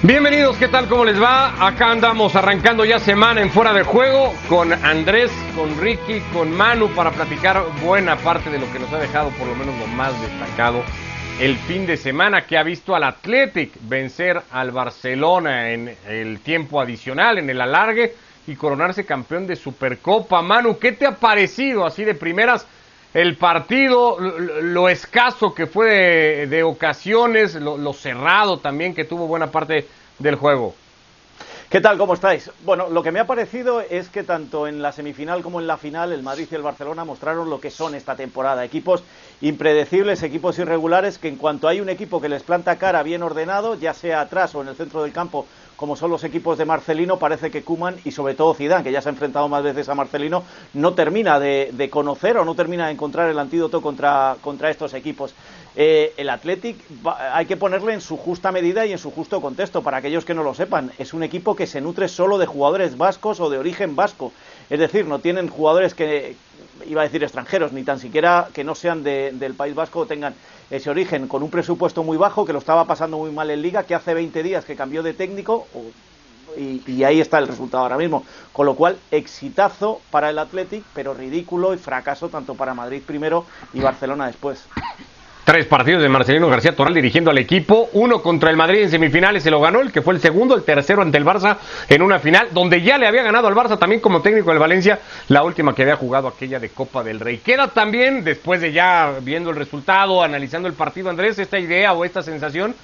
Bienvenidos, ¿qué tal? ¿Cómo les va? Acá andamos arrancando ya semana en Fuera de Juego con Andrés, con Ricky, con Manu para platicar buena parte de lo que nos ha dejado por lo menos lo más destacado el fin de semana que ha visto al Athletic vencer al Barcelona en el tiempo adicional, en el alargue y coronarse campeón de Supercopa. Manu, ¿qué te ha parecido así de primeras? El partido, lo, escaso que fue de, ocasiones, lo, cerrado también que tuvo buena parte del juego. ¿Qué tal? ¿Cómo estáis? Bueno, lo que me ha parecido es que tanto en la semifinal como en la final el Madrid y el Barcelona mostraron lo que son esta temporada. Equipos impredecibles, equipos irregulares, que en cuanto hay un equipo que les planta cara bien ordenado, ya sea atrás o en el centro del campo, como son los equipos de Marcelino, parece que Kuman y sobre todo Zidane, que ya se ha enfrentado más veces a Marcelino, no termina de, conocer o no termina de encontrar el antídoto contra, contra estos equipos. Eh, el Athletic hay que ponerle en su justa medida y en su justo contexto. Para aquellos que no lo sepan, es un equipo que se nutre solo de jugadores vascos o de origen vasco. Es decir, no tienen jugadores que, iba a decir extranjeros, ni tan siquiera que no sean del País Vasco o tengan ese origen, con un presupuesto muy bajo, que lo estaba pasando muy mal en Liga, que hace 20 días que cambió de técnico, y, y, ahí está el resultado ahora mismo. Con lo cual, exitazo para el Athletic, pero ridículo y fracaso tanto para Madrid primero y Barcelona después. Tres partidos de Marcelino García Toral dirigiendo al equipo. Uno contra el Madrid en semifinales se lo ganó, el que fue el segundo, el tercero ante el Barça en una final, donde ya le había ganado al Barça también como técnico del Valencia, la última que había jugado aquella de Copa del Rey. Queda también, después de ya viendo el resultado, analizando el partido, Andrés, esta idea o esta sensación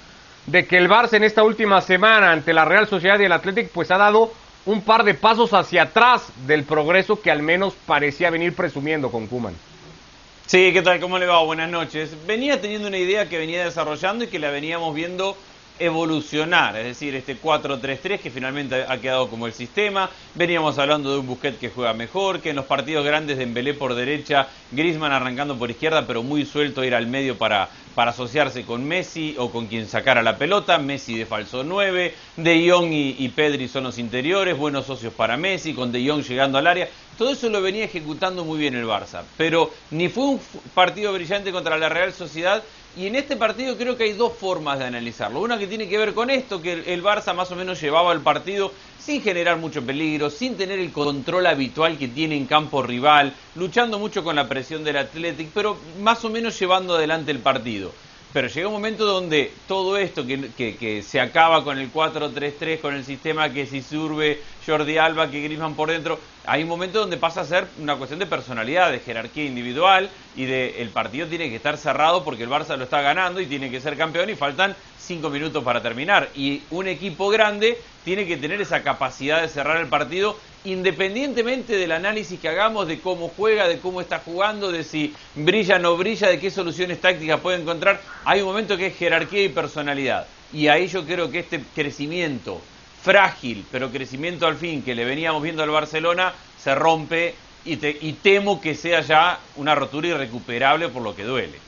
de que el Barça en esta última semana ante la Real Sociedad y el Athletic pues ha dado un par de pasos hacia atrás del progreso que al menos parecía venir presumiendo con Kuman. Sí, ¿qué tal? ¿Cómo le va? Buenas noches. Venía teniendo una idea que venía desarrollando y que la veníamos viendo evolucionar, es decir, este 4-3-3 que finalmente ha quedado como el sistema. Veníamos hablando de un Busquet que juega mejor, que en los partidos grandes de Embelé por derecha, Grisman arrancando por izquierda, pero muy suelto ir al medio para, para asociarse con Messi o con quien sacara la pelota. Messi de falso 9, De Jong y, y Pedri son los interiores, buenos socios para Messi, con De Jong llegando al área. Todo eso lo venía ejecutando muy bien el Barça, pero ni fue un partido brillante contra la Real Sociedad y en este partido creo que hay dos formas de analizarlo. Una que tiene que ver con esto, que el Barça más o menos llevaba el partido sin generar mucho peligro, sin tener el control habitual que tiene en campo rival, luchando mucho con la presión del Athletic, pero más o menos llevando adelante el partido. Pero llega un momento donde todo esto que, se acaba con el 4-3-3, con el sistema que si surbe Jordi Alba, que Griezmann por dentro, hay un momento donde pasa a ser una cuestión de personalidad, de jerarquía individual y de el partido tiene que estar cerrado porque el Barça lo está ganando y tiene que ser campeón y faltan cinco minutos para terminar. Y un equipo grande tiene que tener esa capacidad de cerrar el partido independientemente del análisis que hagamos de cómo juega, de cómo está jugando, de si brilla o no brilla, de qué soluciones tácticas puede encontrar, hay un momento que es jerarquía y personalidad. Y ahí yo creo que este crecimiento frágil, pero crecimiento al fin que le veníamos viendo al Barcelona, se rompe y, y temo que sea ya una rotura irrecuperable por lo que duele.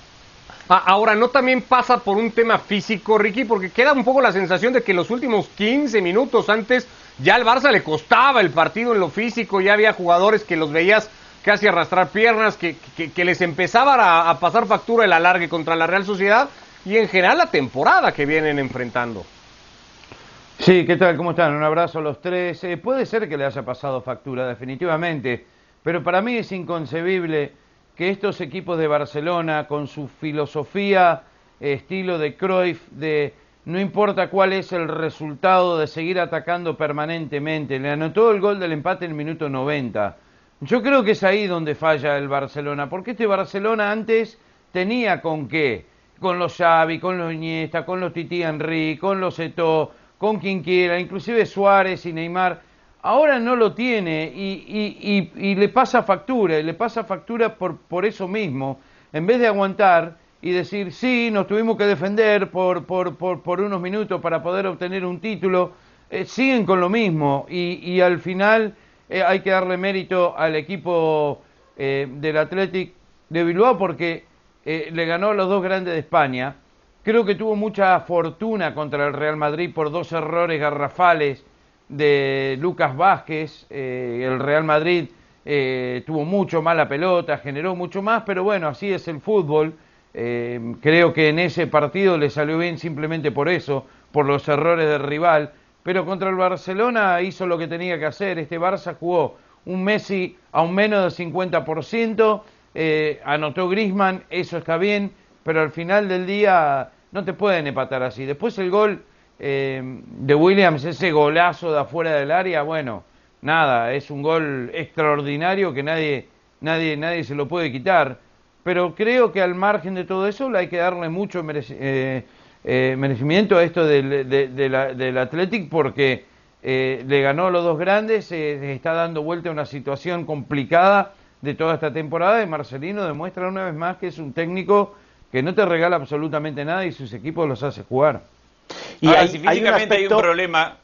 Ah, ahora, ¿no también pasa por un tema físico, Ricky? Porque queda un poco la sensación de que los últimos 15 minutos antes ya al Barça le costaba el partido en lo físico, ya había jugadores que los veías casi arrastrar piernas, que, que, les empezaba a, pasar factura el alargue contra la Real Sociedad y en general la temporada que vienen enfrentando. Sí, ¿qué tal? ¿Cómo están? Un abrazo a los tres. Eh, puede ser que le haya pasado factura, definitivamente, pero para mí es inconcebible que estos equipos de Barcelona, con su filosofía, estilo de Cruyff, de no importa cuál es el resultado de seguir atacando permanentemente, le anotó el gol del empate en el minuto 90. Yo creo que es ahí donde falla el Barcelona, porque este Barcelona antes tenía con qué, con los Xavi, con los Iniesta, con los Titi con los Eto, con quien quiera, inclusive Suárez y Neymar. Ahora no lo tiene y, le pasa factura, y le pasa factura por, por, eso mismo, en vez de aguantar y decir, sí, nos tuvimos que defender por, por, unos minutos para poder obtener un título, eh, siguen con lo mismo y, al final eh, hay que darle mérito al equipo eh, del Athletic de Bilbao porque le ganó a los dos grandes de España. Creo que tuvo mucha fortuna contra el Real Madrid por dos errores garrafales de Lucas Vázquez, el Real Madrid tuvo mucho más la pelota, generó mucho más, pero bueno, así es el fútbol. Eh, creo que en ese partido le salió bien simplemente por eso, por los errores del rival, pero contra el Barcelona hizo lo que tenía que hacer. Este Barça jugó un Messi a un menos de 50%, eh, anotó Grisman, eso está bien, pero al final del día no te pueden empatar así. Después el gol eh, de Williams, ese golazo de afuera del área, bueno, nada, es un gol extraordinario que nadie, nadie, nadie se lo puede quitar. Pero creo que al margen de todo eso hay que darle mucho eh, eh, merecimiento a esto del, del Athletic porque le ganó a los dos grandes, está dando vuelta a una situación complicada de toda esta temporada y Marcelino demuestra una vez más que es un técnico que no te regala absolutamente nada y sus equipos los hace jugar. Y si físicamente hay un, problema,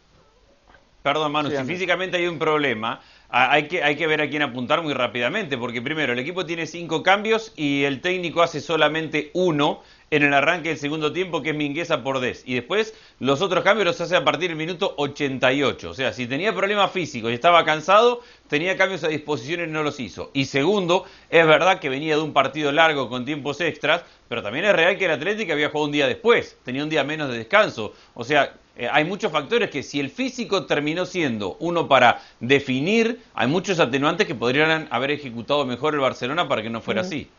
perdón Manu, si físicamente hay un problema, hay que, hay que ver a quién apuntar muy rápidamente, porque primero el equipo tiene cinco cambios y el técnico hace solamente uno en el arranque del segundo tiempo, que es Mingueza por Des. Y después los otros cambios los hace a partir del minuto 88. O sea, si tenía problemas físicos y estaba cansado, tenía cambios a disposición y no los hizo. Y segundo, es verdad que venía de un partido largo con tiempos extras, pero también es real que el Atlético había jugado un día después, tenía un día menos de descanso. O sea, eh, hay muchos factores que si el físico terminó siendo uno para definir, hay muchos atenuantes que podrían haber ejecutado mejor el Barcelona para que no fuera así.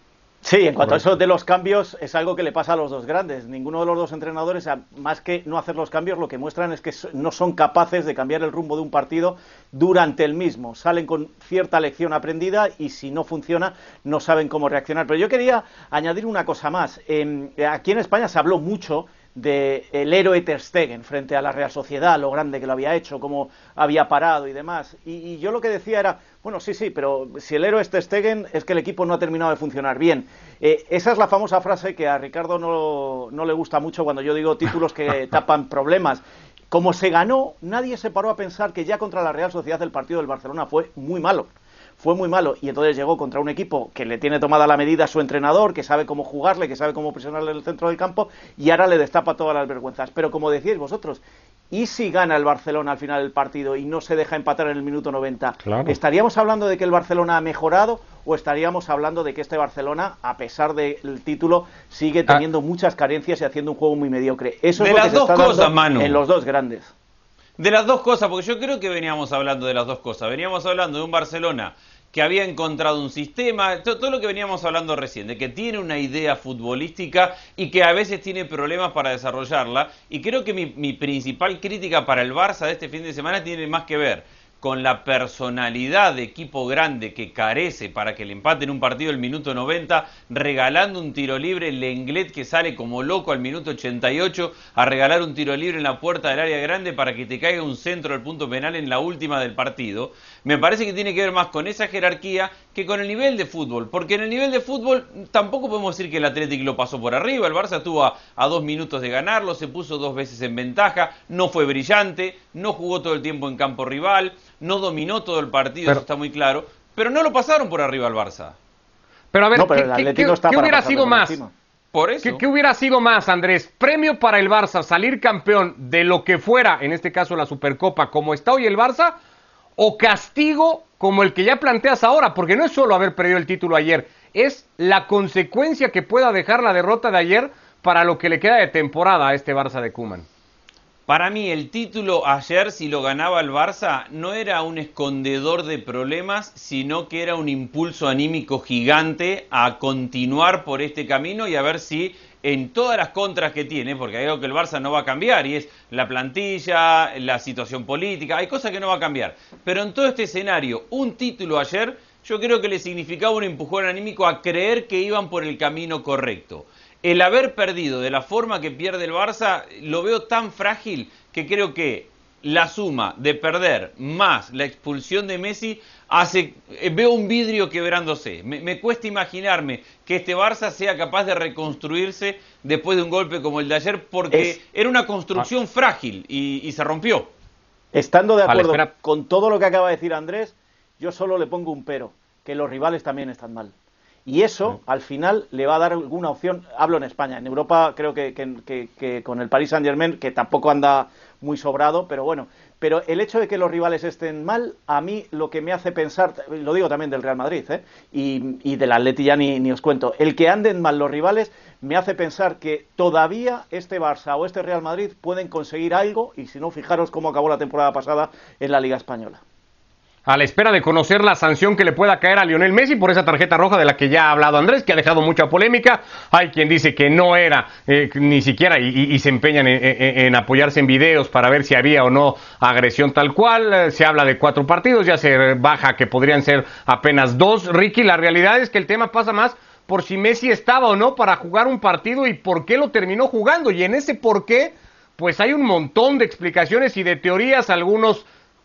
Sí, en cuanto a eso de los cambios, es algo que le pasa a los dos grandes. Ninguno de los dos entrenadores, más que no hacer los cambios, lo que muestran es que no son capaces de cambiar el rumbo de un partido durante el mismo. Salen con cierta lección aprendida y si no funciona, no saben cómo reaccionar. Pero yo quería añadir una cosa más. aquí en España se habló mucho del el héroe Ter Stegen frente a la Real Sociedad, lo grande que lo había hecho, cómo había parado y demás. Y, yo lo que decía era, bueno, sí, sí, pero si el héroe es Ter Stegen es que el equipo no ha terminado de funcionar bien. Eh, esa es la famosa frase que a Ricardo no, no le gusta mucho cuando yo digo títulos que tapan problemas. Como se ganó, nadie se paró a pensar que ya contra la Real Sociedad el partido del Barcelona fue muy malo fue muy malo y entonces llegó contra un equipo que le tiene tomada la medida a su entrenador, que sabe cómo jugarle, que sabe cómo presionarle en el centro del campo y ahora le destapa todas las vergüenzas. Pero como decíais vosotros, ¿y si gana el Barcelona al final del partido y no se deja empatar en el minuto 90? ¿Estaríamos hablando de que el Barcelona ha mejorado o estaríamos hablando de que este Barcelona, a pesar del título, sigue ah. teniendo muchas carencias y haciendo un juego muy mediocre? Eso es lo que se está dando en los dos grandes. De las dos cosas, porque yo creo que veníamos hablando de las dos cosas. Veníamos hablando de un Barcelona que había encontrado un sistema, todo, lo que veníamos hablando recién, de que tiene una idea futbolística y que a veces tiene problemas para desarrollarla. Y creo que mi, principal crítica para el Barça de este fin de semana tiene más que ver con la personalidad de equipo grande que carece para que le empaten un partido el minuto 90, regalando un tiro libre, Lenglet que sale como loco al minuto 88 a regalar un tiro libre en la puerta del área grande para que te caiga un centro del punto penal en la última del partido. Me parece que tiene que ver más con esa jerarquía que con el nivel de fútbol, porque en el nivel de fútbol tampoco podemos decir que el Atlético lo pasó por arriba, el Barça estuvo a, a dos minutos de ganarlo, se puso dos veces en ventaja, no fue brillante, no jugó todo el tiempo en campo rival, no dominó todo el partido, eso está muy claro, pero no lo pasaron por arriba al Barça. Pero a ver, ¿qué, hubiera sido más? Por eso. ¿Qué, hubiera sido más, Andrés? ¿Premio para el Barça salir campeón de lo que fuera, en este caso la Supercopa, como está hoy el Barça? ¿O castigo como el que ya planteas ahora? Porque no es solo haber perdido el título ayer, es la consecuencia que pueda dejar la derrota de ayer para lo que le queda de temporada a este Barça de Kuman. Para mí el título ayer, si lo ganaba el Barça, no era un escondedor de problemas, sino que era un impulso anímico gigante a continuar por este camino y a ver si en todas las contras que tiene, porque hay algo que el Barça no va a cambiar y es la plantilla, la situación política, hay cosas que no va a cambiar. Pero en todo este escenario, un título ayer, yo creo que le significaba un empujón anímico a creer que iban por el camino correcto el haber perdido de la forma que pierde el Barça lo veo tan frágil que creo que la suma de perder más la expulsión de Messi hace eh, veo un vidrio quebrándose. Me, cuesta imaginarme que este Barça sea capaz de reconstruirse después de un golpe como el de ayer porque era una construcción frágil y, se rompió. Estando de acuerdo con todo lo que acaba de decir Andrés, yo solo le pongo un pero, que los rivales también están mal. Y eso, al final, le va a dar alguna opción. Hablo en España. En Europa creo que, con el Paris Saint-Germain, que tampoco anda muy sobrado, pero bueno. pero el hecho de que los rivales estén mal, a mí lo que me hace pensar, lo digo también del Real Madrid, ¿eh? y, y del Atleti ya ni, ni os cuento, el que anden mal los rivales me hace pensar que todavía este Barça o este Real Madrid pueden conseguir algo, y si no, fijaros cómo acabó la temporada pasada en la Liga Española a la espera de conocer la sanción que le pueda caer a Lionel Messi por esa tarjeta roja de la que ya ha hablado Andrés, que ha dejado mucha polémica. Hay quien dice que no era eh, ni siquiera y, se empeñan en, apoyarse en videos para ver si había o no agresión tal cual. Eh, se habla de cuatro partidos, ya se baja que podrían ser apenas dos. Ricky, la realidad es que el tema pasa más por si Messi estaba o no para jugar un partido y por qué lo terminó jugando. Y en ese por qué, pues hay un montón de explicaciones y de teorías, algunos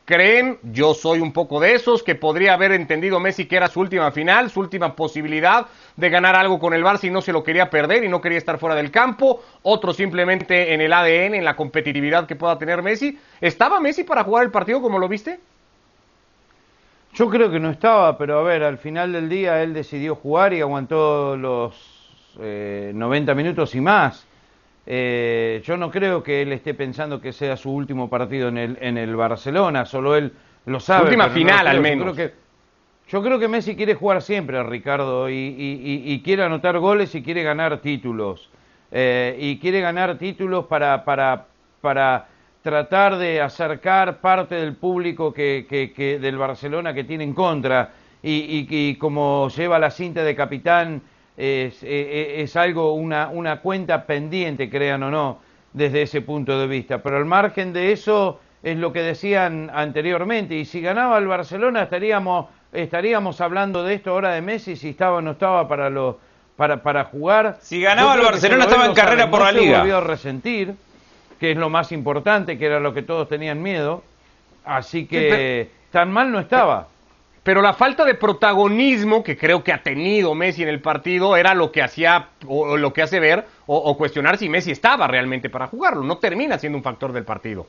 creen, yo soy un poco de esos, que podría haber entendido Messi que era su última final, su última posibilidad de ganar algo con el Barça y no se lo quería perder y no quería estar fuera del campo. Otros simplemente en el ADN, en la competitividad que pueda tener Messi. ¿Estaba Messi para jugar el partido como lo viste? Yo creo que no estaba, pero a ver, al final del día él decidió jugar y aguantó los 90 eh, minutos y más. Eh, yo no creo que él esté pensando que sea su último partido en el, en el Barcelona, solo él lo sabe. Última final, al menos. Yo creo, que, yo creo que Messi quiere jugar siempre, Ricardo, y, quiere anotar goles y quiere ganar títulos. Eh, y quiere ganar títulos para, para, para tratar de acercar parte del público que, que, del Barcelona que tiene en contra. Y, y como lleva la cinta de capitán es, e, e, es, algo, una, una cuenta pendiente, crean o no, desde ese punto de vista. Pero al margen de eso es lo que decían anteriormente. Y si ganaba el Barcelona estaríamos, estaríamos hablando de esto ahora de Messi, si estaba o no estaba para, lo, para, para jugar. Si ganaba el Barcelona estaba en carrera por la liga. volvió a resentir, que es lo más importante, que era lo que todos tenían miedo. Así que tan mal no estaba pero la falta de protagonismo que creo que ha tenido Messi en el partido era lo que hacía o, lo que hace ver o, cuestionar si Messi estaba realmente para jugarlo. No termina siendo un factor del partido.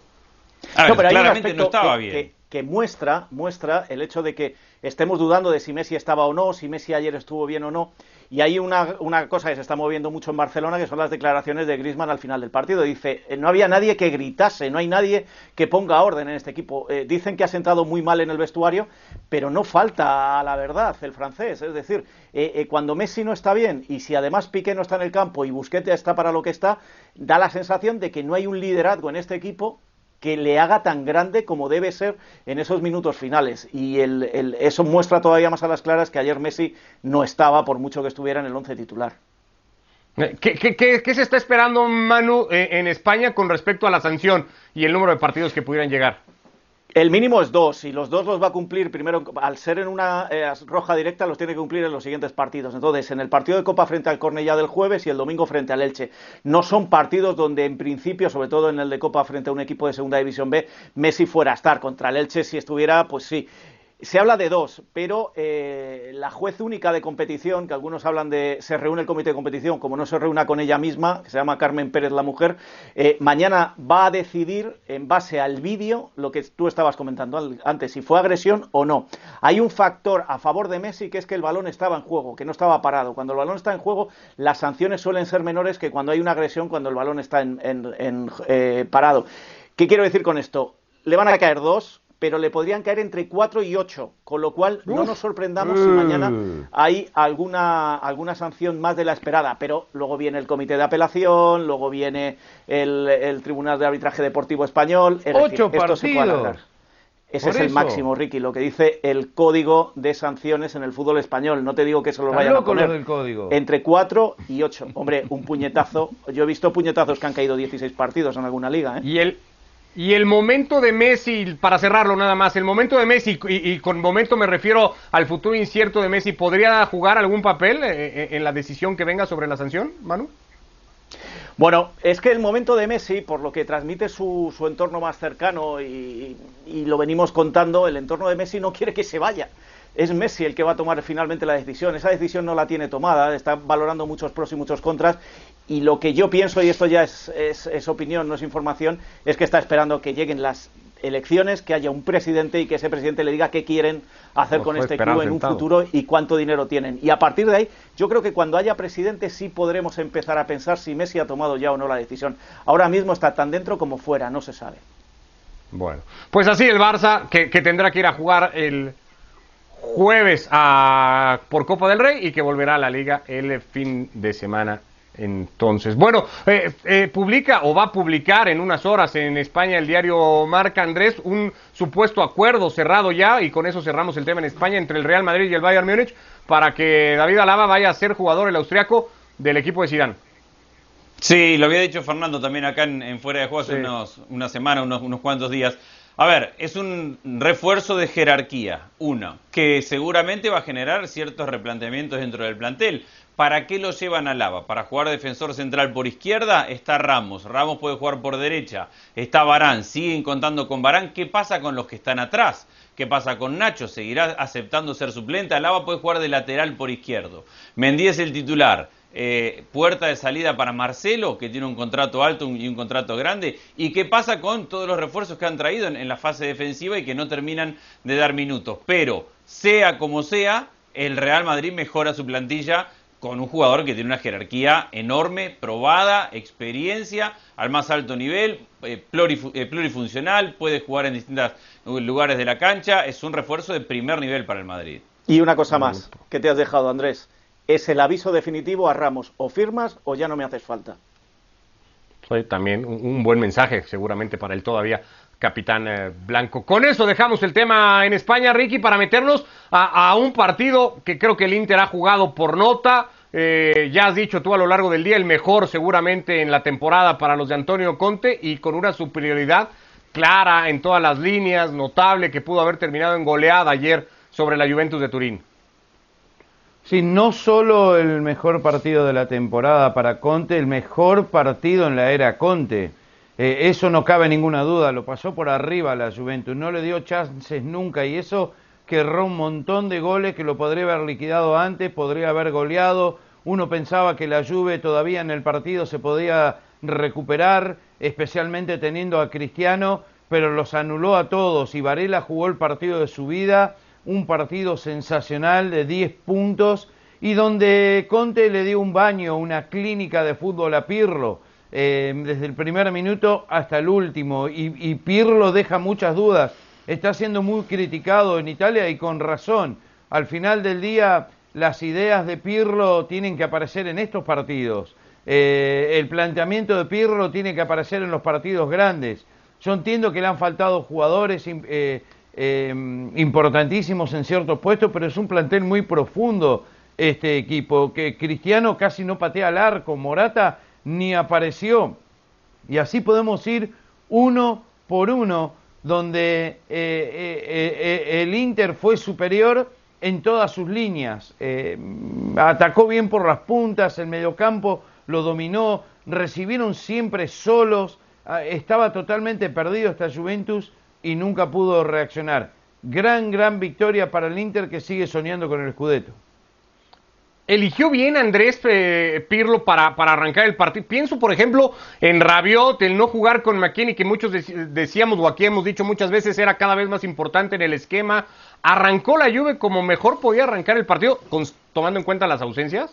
No, pero claramente no estaba bien que muestra, muestra el hecho de que estemos dudando de si Messi estaba o no, si Messi ayer estuvo bien o no. Y hay una, una cosa que se está moviendo mucho en Barcelona, que son las declaraciones de Griezmann al final del partido. Dice, eh, no había nadie que gritase, no hay nadie que ponga orden en este equipo. Eh, dicen que ha sentado muy mal en el vestuario, pero no falta a la verdad el francés. Es decir, eh, cuando Messi no está bien y si además Piqué no está en el campo y Busquete está para lo que está, da la sensación de que no hay un liderazgo en este equipo que le haga tan grande como debe ser en esos minutos finales. Y el, eso muestra todavía más a las claras que ayer Messi no estaba, por mucho que estuviera en el once titular. Eh, ¿Qué, qué, se está esperando, Manu, eh, en España con respecto a la sanción y el número de partidos que pudieran llegar? El mínimo es dos, y los dos los va a cumplir primero, al ser en una eh, roja directa, los tiene que cumplir en los siguientes partidos. Entonces, en el partido de Copa frente al Cornellá del jueves y el domingo frente al Elche. No son partidos donde, en principio, sobre todo en el de Copa frente a un equipo de Segunda División B, Messi fuera a estar. Contra el Elche, si estuviera, pues sí. Se habla de dos, pero eh, la juez única de competición, que algunos hablan de se reúne el comité de competición, como no se reúna con ella misma, que se llama Carmen Pérez la mujer, eh, mañana va a decidir en base al vídeo lo que tú estabas comentando antes, si fue agresión o no. Hay un factor a favor de Messi que es que el balón estaba en juego, que no estaba parado. Cuando el balón está en juego, las sanciones suelen ser menores que cuando hay una agresión cuando el balón está en, eh, parado. ¿Qué quiero decir con esto? Le van a caer dos, pero le podrían caer entre 4 y 8, con lo cual no nos sorprendamos si mañana hay alguna, alguna sanción más de la esperada, pero luego viene el comité de apelación, luego viene el, Tribunal de Arbitraje Deportivo Español, es Ocho esto se puede Ese es el máximo, Ricky, lo que dice el código de sanciones en el fútbol español. No te digo que eso lo vayan a poner. Del código. Entre 4 y 8. Hombre, un puñetazo. Yo he visto puñetazos que han caído 16 partidos en alguna liga. ¿eh? Y el, y el momento de Messi, para cerrarlo nada más, el momento de Messi, y, con momento me refiero al futuro incierto de Messi, ¿podría jugar algún papel eh, eh, en la decisión que venga sobre la sanción, Manu? Bueno, es que el momento de Messi, por lo que transmite su, su entorno más cercano y, y, lo venimos contando, el entorno de Messi no quiere que se vaya. Es Messi el que va a tomar finalmente la decisión. Esa decisión no la tiene tomada, está valorando muchos pros y muchos contras y lo que yo pienso, y esto ya es, opinión, no es información, es que está esperando que lleguen las elecciones, que haya un presidente y que ese presidente le diga qué quieren hacer con este club en un futuro y cuánto dinero tienen. Y a partir de ahí, yo creo que cuando haya presidente sí podremos empezar a pensar si Messi ha tomado ya o no la decisión. Ahora mismo está tan dentro como fuera, no se sabe. Bueno, pues así el Barça, que, tendrá que ir a jugar el jueves a, por Copa del Rey y que volverá a la liga el fin de semana entonces, bueno, eh, eh, publica o va a publicar en unas horas en España el diario Marca Andrés un supuesto acuerdo cerrado ya y con eso cerramos el tema en España entre el Real Madrid y el Bayern Múnich para que David Alaba vaya a ser jugador el austriaco del equipo de Zidane. Sí, lo había dicho Fernando también acá en, Fuera de Juego hace unos, una semana, unos, unos cuantos días. A ver, es un refuerzo de jerarquía, uno, que seguramente va a generar ciertos replanteamientos dentro del plantel. ¿Para qué lo llevan a Lava? Para jugar defensor central por izquierda está Ramos. Ramos puede jugar por derecha. Está Barán. Siguen contando con Barán. ¿Qué pasa con los que están atrás? ¿Qué pasa con Nacho? ¿Seguirá aceptando ser suplente? Alaba puede jugar de lateral por izquierdo. Mendy es el titular. Eh, puerta de salida para Marcelo, que tiene un contrato alto y un contrato grande. ¿Y qué pasa con todos los refuerzos que han traído en la fase defensiva y que no terminan de dar minutos? Pero, sea como sea, el Real Madrid mejora su plantilla con un jugador que tiene una jerarquía enorme, probada, experiencia al más alto nivel, eh, eh, plurifuncional, puede jugar en distintos lugares de la cancha, es un refuerzo de primer nivel para el Madrid. Y una cosa más, ¿qué te has dejado, Andrés? ¿Es el aviso definitivo a Ramos? ¿O firmas o ya no me haces falta? También un buen mensaje, seguramente para él todavía capitán eh, blanco. Con eso dejamos el tema en España, Ricky, para meternos a, un partido que creo que el Inter ha jugado por nota. Eh, ya has dicho tú a lo largo del día, el mejor seguramente en la temporada para los de Antonio Conte y con una superioridad clara en todas las líneas, notable, que pudo haber terminado en goleada ayer sobre la Juventus de Turín. Sí, no solo el mejor partido de la temporada para Conte, el mejor partido en la era Conte. Eh, eso no cabe ninguna duda, lo pasó por arriba la Juventus, no le dio chances nunca y eso querró un montón de goles que lo podría haber liquidado antes, podría haber goleado. Uno pensaba que la Juve todavía en el partido se podía recuperar, especialmente teniendo a Cristiano, pero los anuló a todos y Varela jugó el partido de su vida, un partido sensacional de 10 puntos y donde Conte le dio un baño, una clínica de fútbol a Pirlo eh, desde el primer minuto hasta el último y, Pirlo deja muchas dudas. Está siendo muy criticado en Italia y con razón. Al final del día las ideas de Pirlo tienen que aparecer en estos partidos. Eh, el planteamiento de Pirlo tiene que aparecer en los partidos grandes. Yo entiendo que le han faltado jugadores eh, importantísimos en ciertos puestos, pero es un plantel muy profundo este equipo, que Cristiano casi no patea al arco, Morata ni apareció. Y así podemos ir uno por uno, donde eh, eh, eh, el Inter fue superior en todas sus líneas. atacó bien por las puntas, el mediocampo lo dominó, recibieron siempre solos, ah, estaba totalmente perdido esta Juventus y nunca pudo reaccionar. Gran, gran victoria para el Inter que sigue soñando con el Scudetto eligió bien Andrés eh, Pirlo para, para, arrancar el partido. Pienso, por ejemplo, en Rabiot, el no jugar con McKinney, que muchos decíamos o aquí hemos dicho muchas veces era cada vez más importante en el esquema. ¿Arrancó la Juve como mejor podía arrancar el partido, tomando en cuenta las ausencias?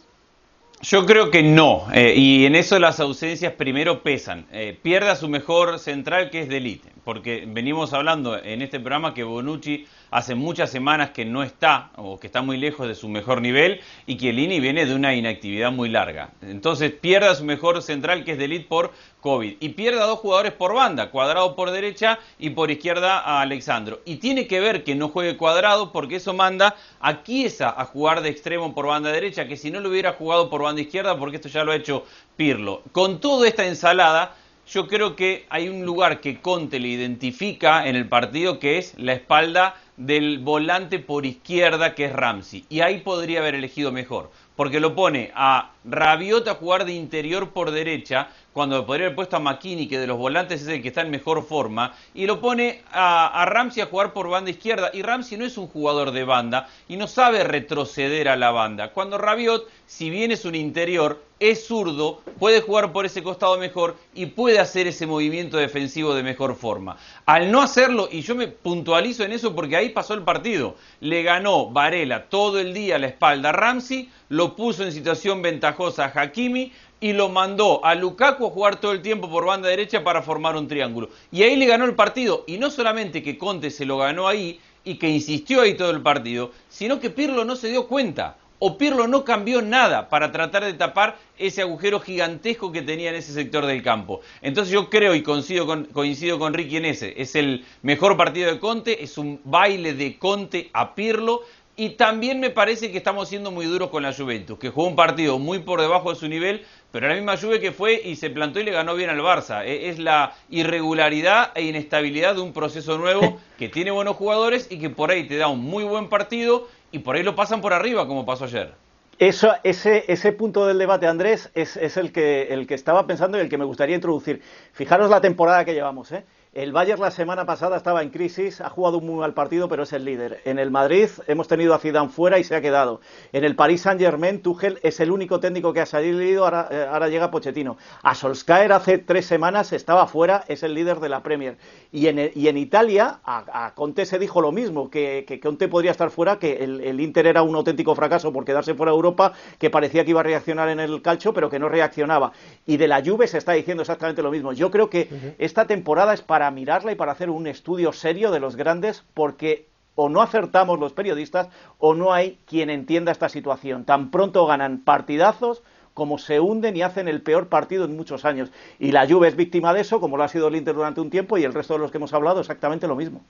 Yo creo que no, eh, y en eso las ausencias primero pesan. Eh, pierde a su mejor central que es Delite, porque venimos hablando en este programa que Bonucci hace muchas semanas que no está o que está muy lejos de su mejor nivel y que Lini viene de una inactividad muy larga. Entonces pierde a su mejor central que es Delit por COVID y pierde a dos jugadores por banda, Cuadrado por derecha y por izquierda a Alexandro. Y tiene que ver que no juegue Cuadrado porque eso manda a Chiesa a jugar de extremo por banda derecha, que si no lo hubiera jugado por banda izquierda, porque esto ya lo ha hecho Pirlo. Con toda esta ensalada, yo creo que hay un lugar que Conte le identifica en el partido que es la espalda del volante por izquierda que es Ramsey. Y ahí podría haber elegido mejor, porque lo pone a Rabiot a jugar de interior por derecha, cuando podría haber puesto a McKinney, que de los volantes es el que está en mejor forma, y lo pone a, a Ramsey a jugar por banda izquierda. Y Ramsey no es un jugador de banda y no sabe retroceder a la banda. Cuando Rabiot, si bien es un interior, es zurdo, puede jugar por ese costado mejor y puede hacer ese movimiento defensivo de mejor forma. Al no hacerlo, y yo me puntualizo en eso porque ahí pasó el partido, le ganó Varela todo el día a la espalda a Ramsey, lo puso en situación ventajosa a Hakimi, y lo mandó a Lukaku a jugar todo el tiempo por banda derecha para formar un triángulo. Y ahí le ganó el partido. Y no solamente que Conte se lo ganó ahí y que insistió ahí todo el partido, sino que Pirlo no se dio cuenta. O Pirlo no cambió nada para tratar de tapar ese agujero gigantesco que tenía en ese sector del campo. Entonces yo creo y coincido con, coincido con Ricky en ese. Es el mejor partido de Conte, es un baile de Conte a Pirlo y también me parece que estamos siendo muy duros con la Juventus, que jugó un partido muy por debajo de su nivel, pero la misma Juve que fue y se plantó y le ganó bien al Barça. E, es la irregularidad e inestabilidad de un proceso nuevo que tiene buenos jugadores y que por ahí te da un muy buen partido y por ahí lo pasan por arriba como pasó ayer. Eso, ese, ese punto del debate, Andrés, es, es el, que, el que estaba pensando y el que me gustaría introducir. Fijaros la temporada que llevamos, ¿eh? El Bayern la semana pasada estaba en crisis, ha jugado un muy mal partido, pero es el líder. En el Madrid hemos tenido a Zidane fuera y se ha quedado. En el Paris Saint-Germain, Tuchel es el único técnico que ha salido, ahora, eh, ahora, llega Pochettino. A Solskjaer hace tres semanas estaba fuera, es el líder de la Premier. Y en, y en Italia, a, Conte se dijo lo mismo, que, que Conte podría estar fuera, que el, Inter era un auténtico fracaso por quedarse fuera de Europa, que parecía que iba a reaccionar en el calcio, pero que no reaccionaba. Y de la Juve se está diciendo exactamente lo mismo. Yo creo que esta temporada es para mirarla y para hacer un estudio serio de los grandes porque o no acertamos los periodistas o no hay quien entienda esta situación. Tan pronto ganan partidazos como se hunden y hacen el peor partido en muchos años. Y la Juve es víctima de eso, como lo ha sido el Inter durante un tiempo y el resto de los que hemos hablado exactamente lo mismo.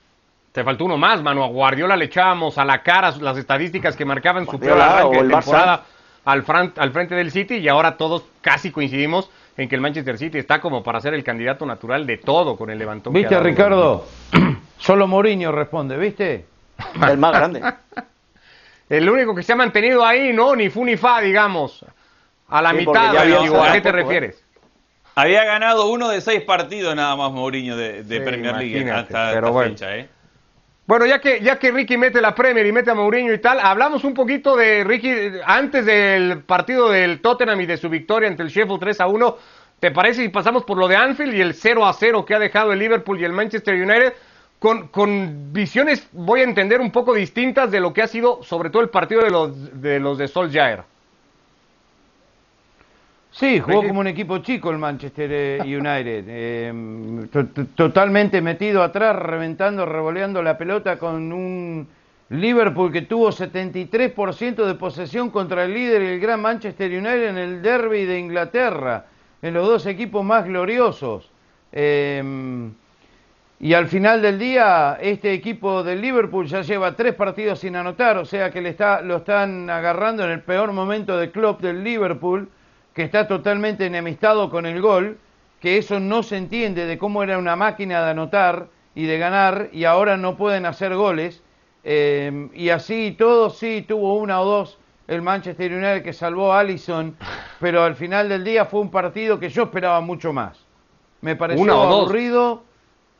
Te faltó uno más, mano. A Guardiola le echábamos a la cara las estadísticas que marcaban su peor arranque de temporada al, al frente del City y ahora todos casi coincidimos en que el Manchester City está como para ser el candidato natural de todo con el levantón. ¿Viste, Ricardo? Solo Mourinho responde, ¿viste? El más grande. el único que se ha mantenido ahí, ¿no? Ni fu ni fa, digamos. A la mitad, ¿a qué te ¿eh? refieres? Había ganado uno de seis partidos nada más Mourinho de, Premier League hasta pero esta fecha, ¿eh? Bueno, ya que, ya que Ricky mete la Premier y mete a Mourinho y tal, hablamos un poquito de Ricky antes del partido del Tottenham y de su victoria ante el Sheffield 3 a 1. ¿Te parece si pasamos por lo de Anfield y el 0 a 0 que ha dejado el Liverpool y el Manchester United? Con, con visiones, voy a entender, un poco distintas de lo que ha sido sobre todo el partido de los de, los de Solskjaer. Sí, jugó como un equipo chico el Manchester eh, United, eh, totalmente metido atrás, reventando, revoleando la pelota con un Liverpool que tuvo 73% de posesión contra el líder y el gran Manchester United en el derby de Inglaterra, en los dos equipos más gloriosos. Eh, y al final del día, este equipo del Liverpool ya lleva tres partidos sin anotar, o sea que le está, lo están agarrando en el peor momento de club del Liverpool que está totalmente enemistado con el gol, que eso no se entiende de cómo era una máquina de anotar y de ganar y ahora no pueden hacer goles. Eh, y así todo, sí, tuvo una o dos el Manchester United que salvó a Allison, pero al final del día fue un partido que yo esperaba mucho más. Me pareció aburrido,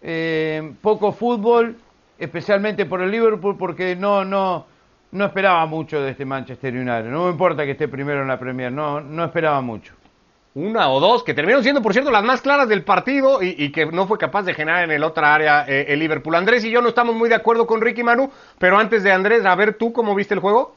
eh, poco fútbol, especialmente por el Liverpool, porque no, no, no esperaba mucho de este Manchester United. No me importa que esté primero en la Premier, no, no esperaba mucho. Una o dos, que terminaron siendo, por cierto, las más claras del partido y, que no fue capaz de generar en el otra área eh, el Liverpool. Andrés y yo no estamos muy de acuerdo con Ricky Manu, pero antes de Andrés, a ver tú cómo viste el juego.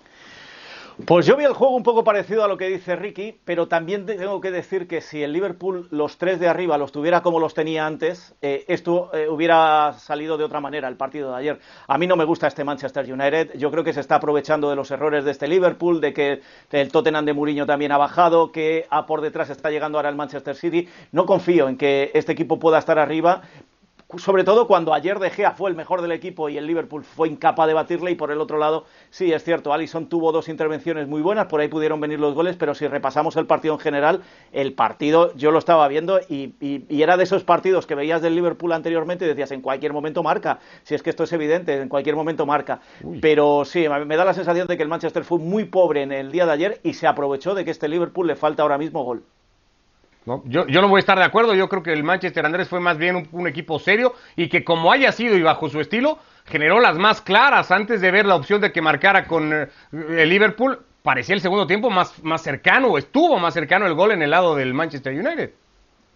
Pues yo vi el juego un poco parecido a lo que dice Ricky, pero también tengo que decir que si el Liverpool los tres de arriba los tuviera como los tenía antes, eh, esto eh, hubiera salido de otra manera el partido de ayer. A mí no me gusta este Manchester United, yo creo que se está aprovechando de los errores de este Liverpool, de que el Tottenham de Mourinho también ha bajado, que a por detrás está llegando ahora el Manchester City. No confío en que este equipo pueda estar arriba, sobre todo cuando ayer De Gea fue el mejor del equipo y el Liverpool fue incapaz de batirle y por el otro lado, sí, es cierto, Allison tuvo dos intervenciones muy buenas, por ahí pudieron venir los goles, pero si repasamos el partido en general, el partido yo lo estaba viendo y, era de esos partidos que veías del Liverpool anteriormente y decías, en cualquier momento marca, si es que esto es evidente, en cualquier momento marca. Pero sí, me da la sensación de que el Manchester fue muy pobre en el día de ayer y se aprovechó de que este Liverpool le falta ahora mismo gol. Yo, yo, no voy a estar de acuerdo, yo creo que el Manchester Andrés fue más bien un, equipo serio y que como haya sido y bajo su estilo, generó las más claras antes de ver la opción de que marcara con eh, el Liverpool, parecía el segundo tiempo más, más cercano, estuvo más cercano el gol en el lado del Manchester United.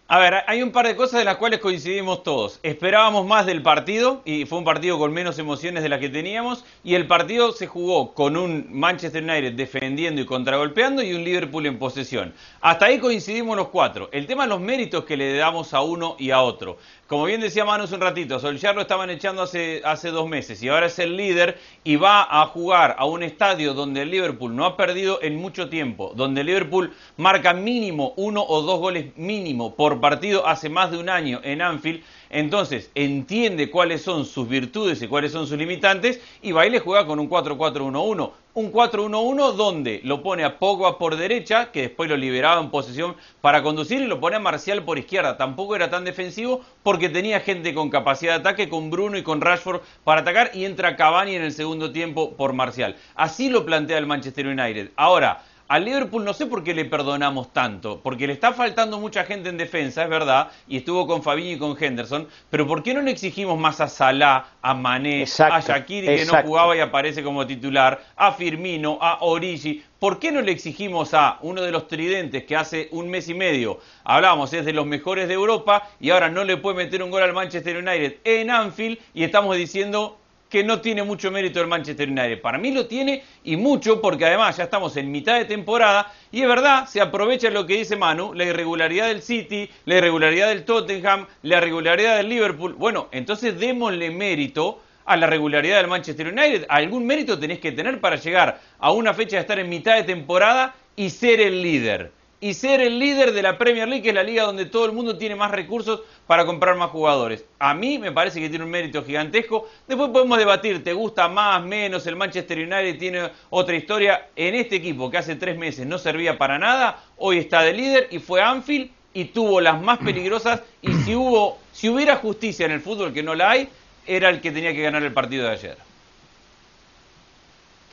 A ver, hay un par de cosas de las cuales coincidimos todos. Esperábamos más del partido y fue un partido con menos emociones de las que teníamos y el partido se jugó con un Manchester United defendiendo y contragolpeando y un Liverpool en posesión. Hasta ahí coincidimos los cuatro. El tema de los méritos que le damos a uno y a otro. Como bien decía hace un ratito, Solskjaer lo estaban echando hace, hace dos meses y ahora es el líder y va a jugar a un estadio donde el Liverpool no ha perdido en mucho tiempo, donde el Liverpool marca mínimo uno o dos goles mínimo por partido hace más de un año en Anfield entonces, entiende cuáles son sus virtudes y cuáles son sus limitantes y va y le juega con un 4-4-1-1. Un 4-1-1 donde lo pone a Pogba por derecha, que después lo liberaba en posesión para conducir y lo pone a Marcial por izquierda. Tampoco era tan defensivo porque tenía gente con capacidad de ataque, con Bruno y con Rashford para atacar y entra Cavani en el segundo tiempo por Marcial. Así lo plantea el Manchester United. Ahora, al Liverpool no sé por qué le perdonamos tanto, porque le está faltando mucha gente en defensa, es verdad, y estuvo con Fabinho y con Henderson, pero ¿por qué no le exigimos más a Salah, a Mané, a Shakiri que no jugaba y aparece como titular, a Firmino, a Origi? ¿Por qué no le exigimos a uno de los tridentes que hace un mes y medio hablábamos es de los mejores de Europa y ahora no le puede meter un gol al Manchester United en Anfield y estamos diciendo que no tiene mucho mérito el Manchester United. Para mí lo tiene y mucho porque además ya estamos en mitad de temporada y es verdad, se aprovecha lo que dice Manu, la irregularidad del City, la irregularidad del Tottenham, la irregularidad del Liverpool. Bueno, entonces démosle mérito a la regularidad del Manchester United. Algún mérito tenés que tener para llegar a una fecha de estar en mitad de temporada y ser el líder y ser el líder de la Premier League, que es la liga donde todo el mundo tiene más recursos para comprar más jugadores. A mí me parece que tiene un mérito gigantesco. Después podemos debatir, ¿te gusta más, menos? El Manchester United tiene otra historia. En este equipo que hace tres meses no servía para nada, hoy está de líder y fue Anfield y tuvo las más peligrosas. Y si, hubo, si hubiera justicia en el fútbol, que no la hay, era el que tenía que ganar el partido de ayer.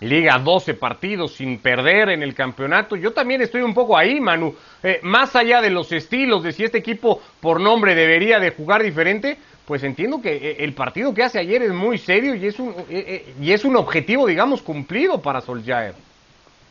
Liga 12 partidos sin perder en el campeonato. Yo también estoy un poco ahí, Manu. Eh, más allá de los estilos, de si este equipo por nombre debería de jugar diferente, pues entiendo que eh, el partido que hace ayer es muy serio y es un, eh, y es un objetivo, digamos, cumplido para Solskjaer.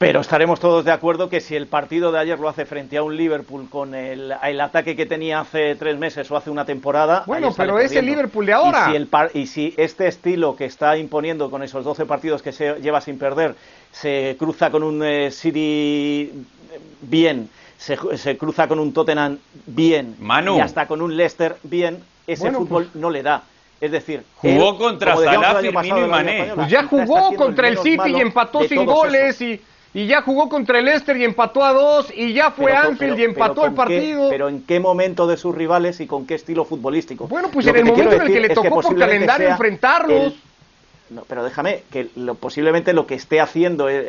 Pero estaremos todos de acuerdo que si el partido de ayer lo hace frente a un Liverpool con el, ataque que tenía hace tres meses o hace una temporada. Bueno, pero es el Liverpool de ahora. Y si, el y si este estilo que está imponiendo con esos 12 partidos que se lleva sin perder se cruza con un eh, City bien, se, cruza con un Tottenham bien y hasta con un Leicester bien, ese fútbol pues no le da. Es decir, jugó contra Salah, Firmino y Mané. Pues ya jugó contra el City y empató sin goles y y ya jugó contra el Leicester y empató a dos, y ya fue Anfield y empató el partido. pero ¿en qué momento de sus rivales y con qué estilo futbolístico? Bueno, pues en el momento en el que le tocó por calendario enfrentarlos. no, pero déjame que lo, posiblemente lo que esté haciendo el,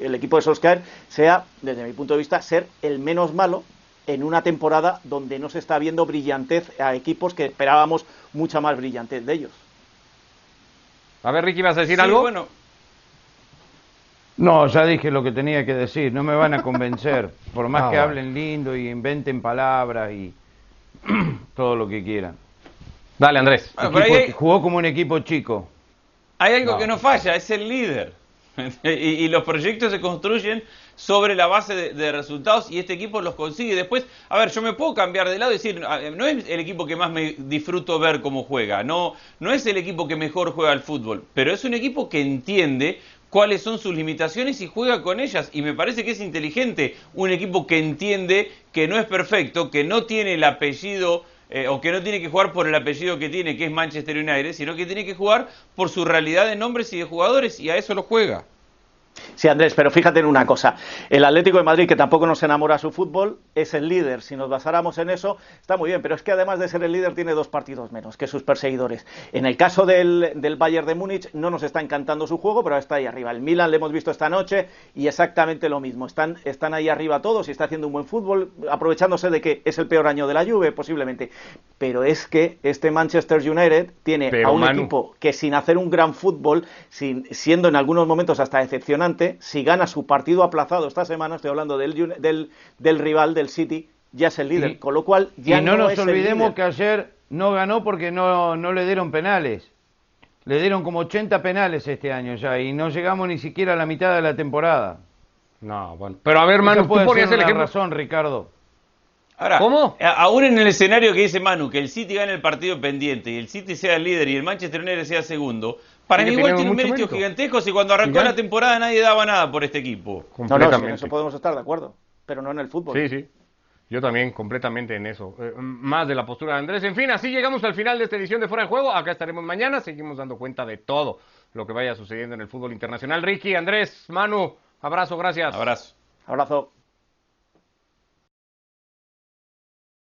el, equipo de Solskjaer sea, desde mi punto de vista, ser el menos malo en una temporada donde no se está viendo brillantez a equipos que esperábamos mucha más brillantez de ellos. A ver, Ricky, ¿vas a decir algo? Bueno, no, ya dije lo que tenía que decir, no me van a convencer, por más ah, que hablen lindo y inventen palabras y todo lo que quieran. Dale, Andrés. Jugó como un equipo chico. Hay algo que no falla, es el líder. y, los proyectos se construyen sobre la base de, resultados y este equipo los consigue. Después, a ver, yo me puedo cambiar de lado y decir, no es el equipo que más me disfruto ver cómo juega, no, no es el equipo que mejor juega al fútbol, pero es un equipo que entiende cuáles son sus limitaciones y juega con ellas. Y me parece que es inteligente un equipo que entiende que no es perfecto, que no tiene el apellido eh, o que no tiene que jugar por el apellido que tiene, que es Manchester United, sino que tiene que jugar por su realidad de nombres y de jugadores y a eso lo juega. Sí, Andrés, pero fíjate en una cosa. El Atlético de Madrid, que tampoco nos enamora su fútbol, es el líder. Si nos basáramos en eso, está muy bien, pero es que además de ser el líder, tiene dos partidos menos que sus perseguidores. En el caso del, del Bayern de Múnich, no nos está encantando su juego, pero está ahí arriba. El Milan le hemos visto esta noche y exactamente lo mismo. Están, están ahí arriba todos y está haciendo un buen fútbol, aprovechándose de que es el peor año de la Juve, posiblemente. Pero es que este Manchester United tiene a un equipo que sin hacer un gran fútbol, sin, siendo en algunos momentos hasta decepcionante, si gana su partido aplazado esta semana, estoy hablando del, del, rival del City, ya es el líder, con lo cual ya y no, nos olvidemos que ayer no ganó porque no, no le dieron penales. Le dieron como 80 penales este año ya y no llegamos ni siquiera a la mitad de la temporada. No, bueno. Pero a ver, Manu, tú el ejemplo. razón, Ricardo. Ahora, ¿Cómo? aún en el escenario que dice Manu, que el City gane el partido pendiente y el City sea el líder y el Manchester United sea segundo, para mí igual tiene un mérito gigantesco si cuando arrancó Gigante. la temporada nadie daba nada por este equipo. No, no, en eso podemos estar de acuerdo, pero no en el fútbol. Sí, sí. Yo también, completamente en eso. Eh, más de la postura de Andrés. En fin, así llegamos al final de esta edición de Fuera de Juego. Acá estaremos mañana. Seguimos dando cuenta de todo lo que vaya sucediendo en el fútbol internacional. Ricky, Andrés, Manu, abrazo, gracias. Abrazo. Abrazo.